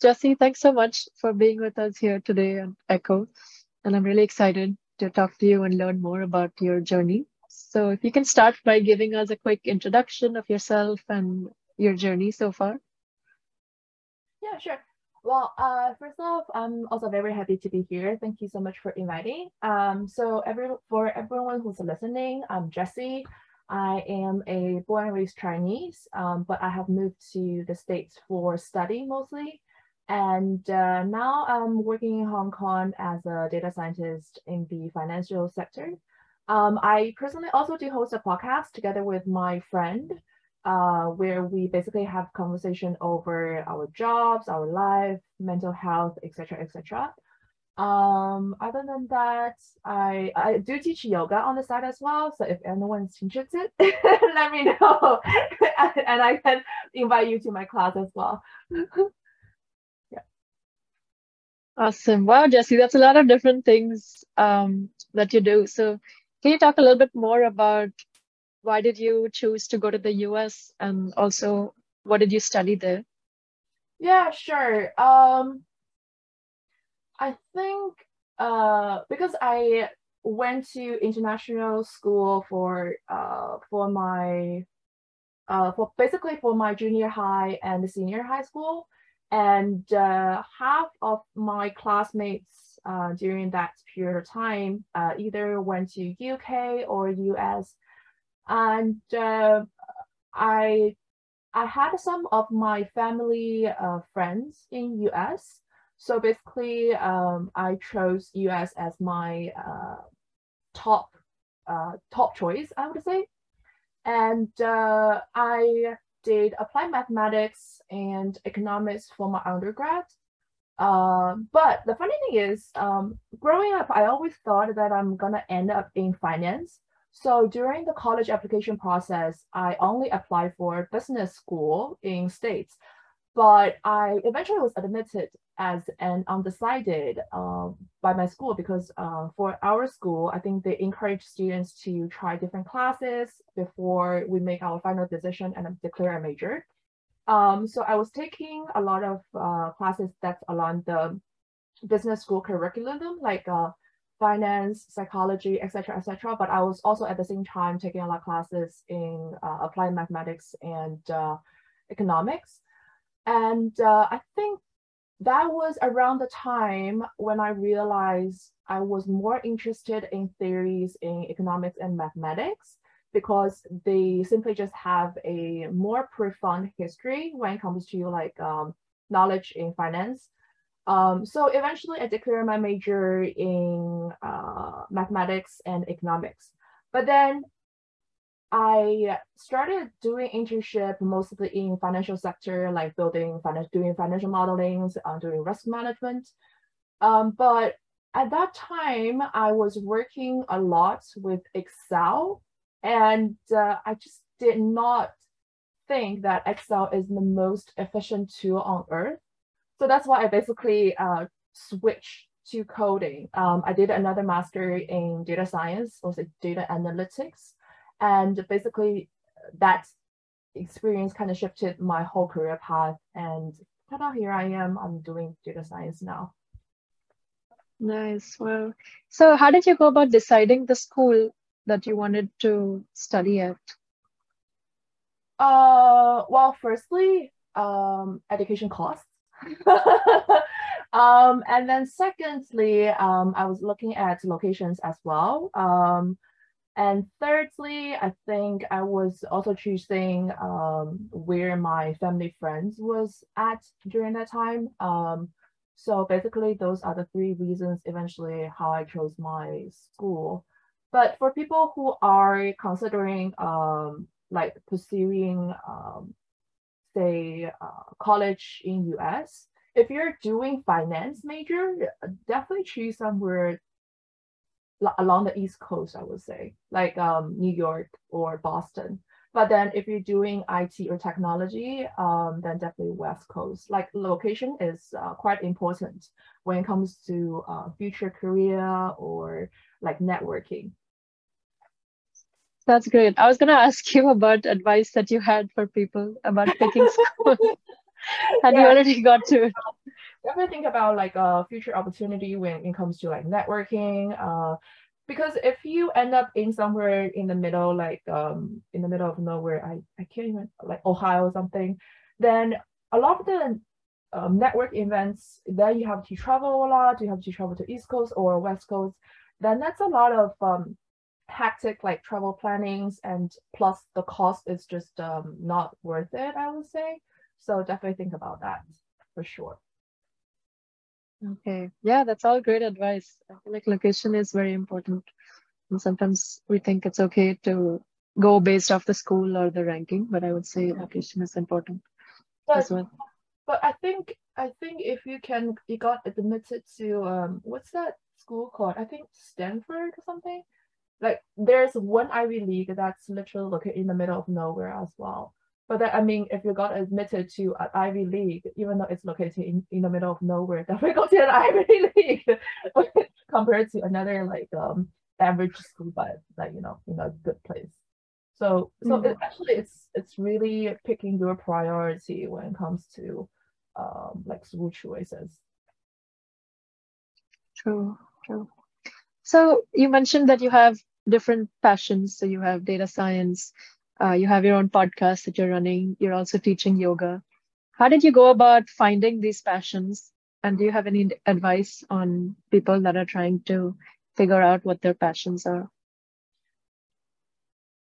Jessie, thanks so much for being with us here today on Echo. And I'm really excited to talk to you and learn more about your journey. So if you can start by giving us a quick introduction of yourself and your journey so far. Yeah, sure. Well, uh, first off, I'm also very happy to be here. Thank you so much for inviting. Um, so every for everyone who's listening, I'm Jessie. I am a born and raised Chinese, um, but I have moved to the States for study mostly. And uh, now I'm working in Hong Kong as a data scientist in the financial sector. Um, I personally also do host a podcast together with my friend uh, where we basically have conversation over our jobs, our life, mental health, etc., etc. Um, other than that, I I do teach yoga on the side as well. So if anyone's interested, let me know, and I can invite you to my class as well. Awesome! Wow, Jessie, that's a lot of different things um, that you do. So, can you talk a little bit more about why did you choose to go to the US and also what did you study there? Yeah, sure. Um, I think uh, because I went to international school for uh, for my uh, for basically for my junior high and senior high school, and uh, half of my classmates uh, during that period of time uh, either went to UK or US and uh, I I had some of my family uh, friends in US. So basically, um, I chose US as my uh, top top choice, I would say. And I did applied mathematics and economics for my undergrad. Uh, but the funny thing is, um, growing up, I always thought that I'm gonna end up in finance so during the college application process, I only applied for business school in States, but I eventually was admitted as an undecided uh, by my school because uh, for our school, I think they encourage students to try different classes before we make our final decision and declare a major. Um, so I was taking a lot of uh, classes that's along the business school curriculum, like uh, finance, psychology, etc., etc. But I was also at the same time taking a lot of classes in uh, applied mathematics and uh, economics. And uh, I think that was around the time when I realized I was more interested in theories in economics and mathematics because they simply just have a more profound history when it comes to like um, knowledge in finance um, so eventually I declared my major in uh, mathematics and economics. But then I started doing internship mostly in financial sector, like building finance, doing financial modeling, uh, doing risk management. Um, but at that time, I was working a lot with Excel, and uh, I just did not think that Excel is the most efficient tool on earth. So that's why I basically uh, switched to coding. Um, I did another master in data science, also data analytics. And basically that experience kind of shifted my whole career path. And ta here I am, I'm doing data science now. Nice. Well, so how did you go about deciding the school that you wanted to study at? Uh, well, firstly, um, education costs. um, and then secondly, um, I was looking at locations as well. Um, and thirdly, I think I was also choosing um, where my family friends was at during that time. Um, so basically, those are the three reasons eventually how I chose my school. But for people who are considering um, like pursuing um, say uh, college in US, if you're doing finance major, definitely choose somewhere along the East Coast, I would say, like um, New York or Boston. But then if you're doing IT or technology, um, then definitely West Coast. Like location is uh, quite important when it comes to uh, future career or like networking. That's great. I was going to ask you about advice that you had for people about picking school, and yeah. you already got to it. Definitely think about like a future opportunity when it comes to like networking. Uh, because if you end up in somewhere in the middle, like um in the middle of nowhere, I I can't even like Ohio or something, then a lot of the um, network events, then you have to travel a lot. You have to travel to East Coast or West Coast. Then that's a lot of um, hectic like travel plannings, and plus the cost is just um, not worth it. I would say. So definitely think about that for sure. Okay. Yeah, that's all great advice. I feel like location is very important. And sometimes we think it's okay to go based off the school or the ranking, but I would say location is important but, as well. But I think I think if you can you got admitted to um what's that school called? I think Stanford or something. Like there's one Ivy League that's literally located in the middle of nowhere as well. But then, I mean, if you got admitted to an Ivy League, even though it's located in, in the middle of nowhere, definitely go to an Ivy League compared to another like um average school, but like you know, in a good place. So so mm-hmm. it, actually, it's it's really picking your priority when it comes to um like school choices. True, true. So you mentioned that you have different passions. So you have data science, uh, you have your own podcast that you're running. You're also teaching yoga. How did you go about finding these passions? And do you have any advice on people that are trying to figure out what their passions are?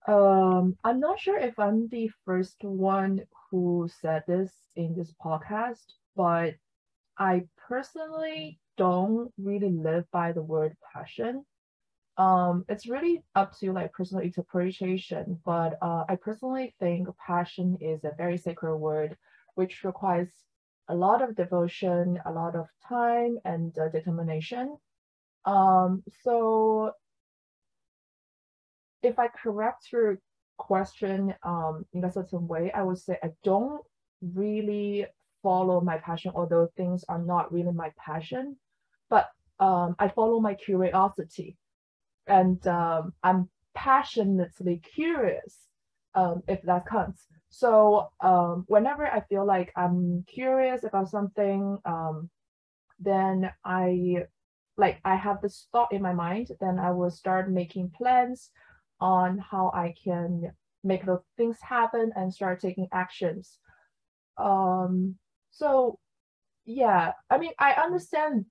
Um, I'm not sure if I'm the first one who said this in this podcast, but I personally don't really live by the word passion um, it's really up to like personal interpretation, but uh, I personally think passion is a very sacred word, which requires a lot of devotion, a lot of time, and uh, determination. Um, so, if I correct your question um, in a certain way, I would say I don't really follow my passion, although things are not really my passion, but um, I follow my curiosity and um, I'm passionately curious, um, if that counts. So um, whenever I feel like I'm curious about something, um, then I like I have this thought in my mind. Then I will start making plans on how I can make those things happen and start taking actions. Um, so yeah, I mean I understand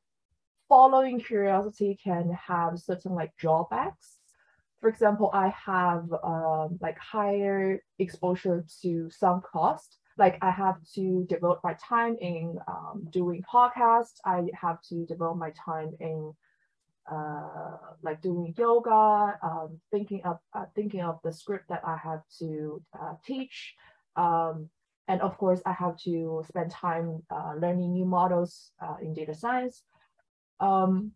following curiosity can have certain like drawbacks. For example, I have um, like higher exposure to some cost. Like I have to devote my time in um, doing podcasts. I have to devote my time in uh, like doing yoga, um, thinking of uh, thinking of the script that I have to uh, teach, um, and of course I have to spend time uh, learning new models uh, in data science. Um,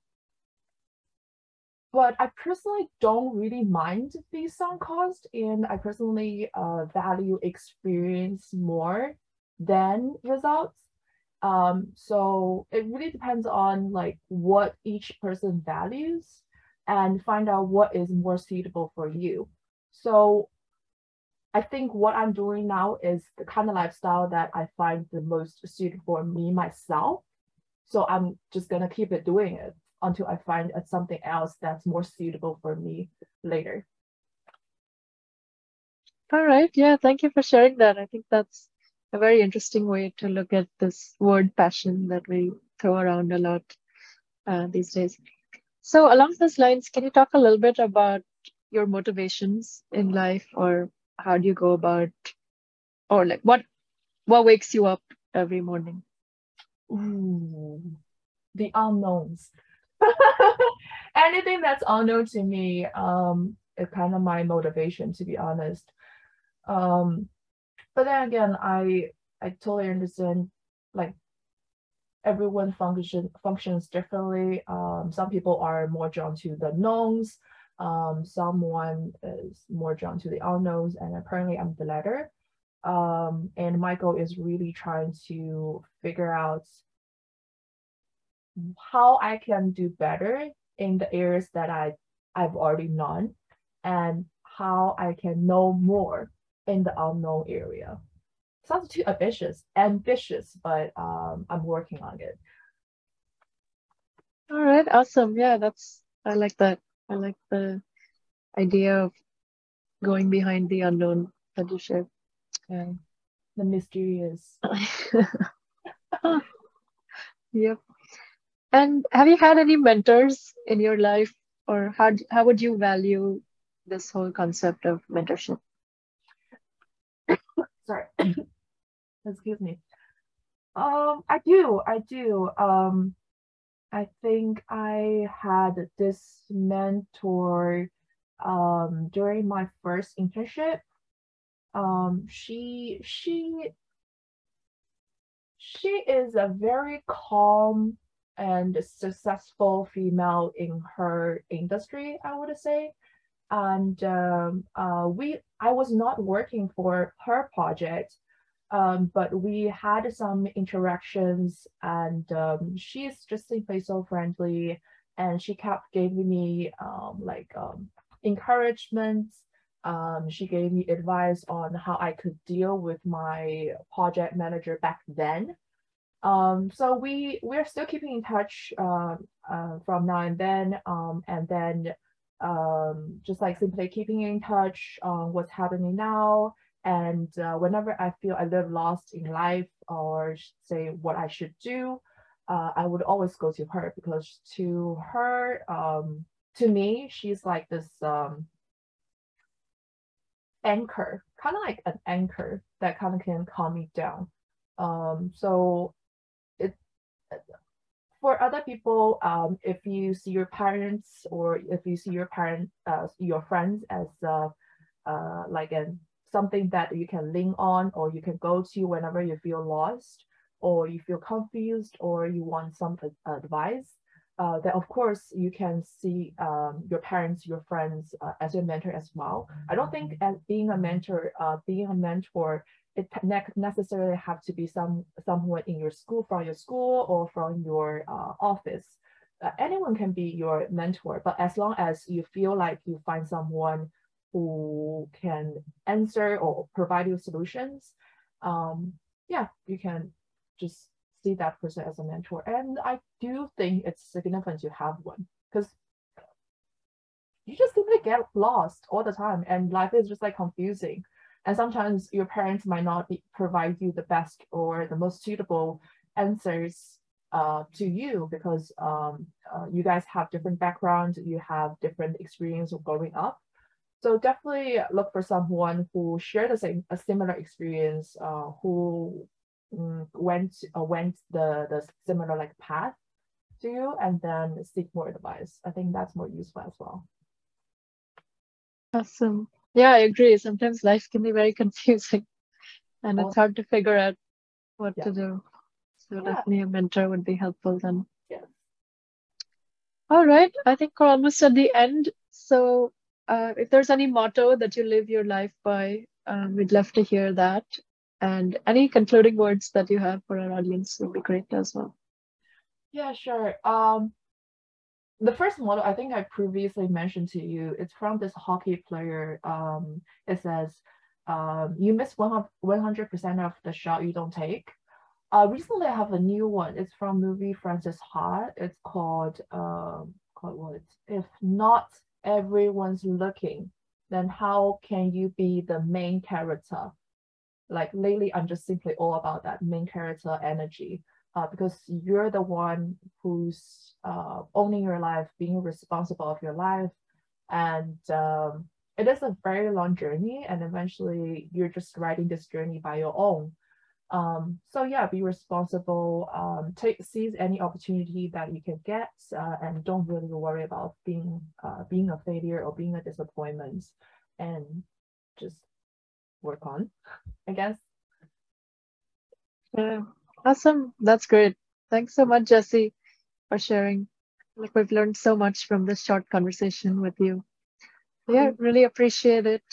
but I personally don't really mind the sunk cost, and I personally uh, value experience more than results. Um, so it really depends on like what each person values and find out what is more suitable for you. So I think what I'm doing now is the kind of lifestyle that I find the most suitable for me myself. So I'm just gonna keep it doing it until I find something else that's more suitable for me later. All right. Yeah. Thank you for sharing that. I think that's a very interesting way to look at this word passion that we throw around a lot uh, these days. So, along those lines, can you talk a little bit about your motivations in life, or how do you go about, or like what what wakes you up every morning? Ooh, the unknowns. Anything that's unknown to me um, is kind of my motivation, to be honest. Um, but then again, I I totally understand like everyone function functions differently. Um, some people are more drawn to the knowns. Um, someone is more drawn to the unknowns, and apparently I'm the latter. Um, and Michael is really trying to figure out how I can do better in the areas that I, I've already known and how I can know more in the unknown area. sounds too ambitious, ambitious, but um, I'm working on it. All right, awesome. Yeah, that's I like that. I like the idea of going behind the unknown that you shared. Yeah, the mysterious. yep. And have you had any mentors in your life, or how how would you value this whole concept of mentorship? Sorry, excuse me. Um, I do, I do. Um, I think I had this mentor um during my first internship. Um, she she she is a very calm and successful female in her industry, I would say. And um, uh, we, I was not working for her project, um, but we had some interactions, and um, she's just simply so friendly, and she kept giving me um, like um, encouragement. Um, she gave me advice on how I could deal with my project manager back then um, so we we're still keeping in touch uh, uh, from now and then, um, and then um, just like simply keeping in touch on what's happening now. And uh, whenever I feel a little lost in life or say what I should do, uh, I would always go to her because to her, um, to me, she's like this anchor, kind of like an anchor that kind of can calm me down. Um, so it for other people, um, if you see your parents or if you see your parent, uh, your friends as uh, uh, like an something that you can lean on or you can go to whenever you feel lost or you feel confused or you want some advice, uh, then of course you can see um, your parents, your friends uh, as your mentor as well. I don't think as being a mentor, uh, being a mentor it ne necessarily have to be some someone in your school from your school or from your uh, office. Uh, anyone can be your mentor, but as long as you feel like you find someone who can answer or provide you solutions, um, yeah, you can just see that person as a mentor. And I do think it's significant to have one because you just simply get lost all the time and life is just like confusing and sometimes your parents might not be, provide you the best or the most suitable answers uh, to you because um, uh, you guys have different backgrounds, you have different experience of growing up. So definitely look for someone who shared the same a similar experience, uh, who um, went uh, went the the similar like path to you, and then seek more advice. I think that's more useful as well. Awesome. Yeah, I agree. Sometimes life can be very confusing and it's hard to figure out what yeah. to do. So yeah. definitely a mentor would be helpful then. Yeah. All right. I think we're almost at the end. So uh, if there's any motto that you live your life by, um, we'd love to hear that. And any concluding words that you have for our audience would be great as well. Yeah, sure. Um, the first model I think I previously mentioned to you, it's from this hockey player. Um, it says, um, you miss 100% of the shot you don't take. Uh, recently I have a new one. It's from movie Frances Ha. It's called, um, called what? If not everyone's looking, then how can you be the main character? Like lately, I'm just simply all about that main character energy uh, because you're the one who's uh, owning your life, being responsible of your life. And um, it is a very long journey. And eventually you're just riding this journey by your own. Um, so yeah, be responsible, um, take seize any opportunity that you can get, uh, and don't really worry about being uh, being a failure or being a disappointment, and just work on, I guess. Yeah, Awesome. That's great. Thanks so much, Jessie, for sharing. Like we've learned so much from this short conversation with you. Yeah, really appreciate it.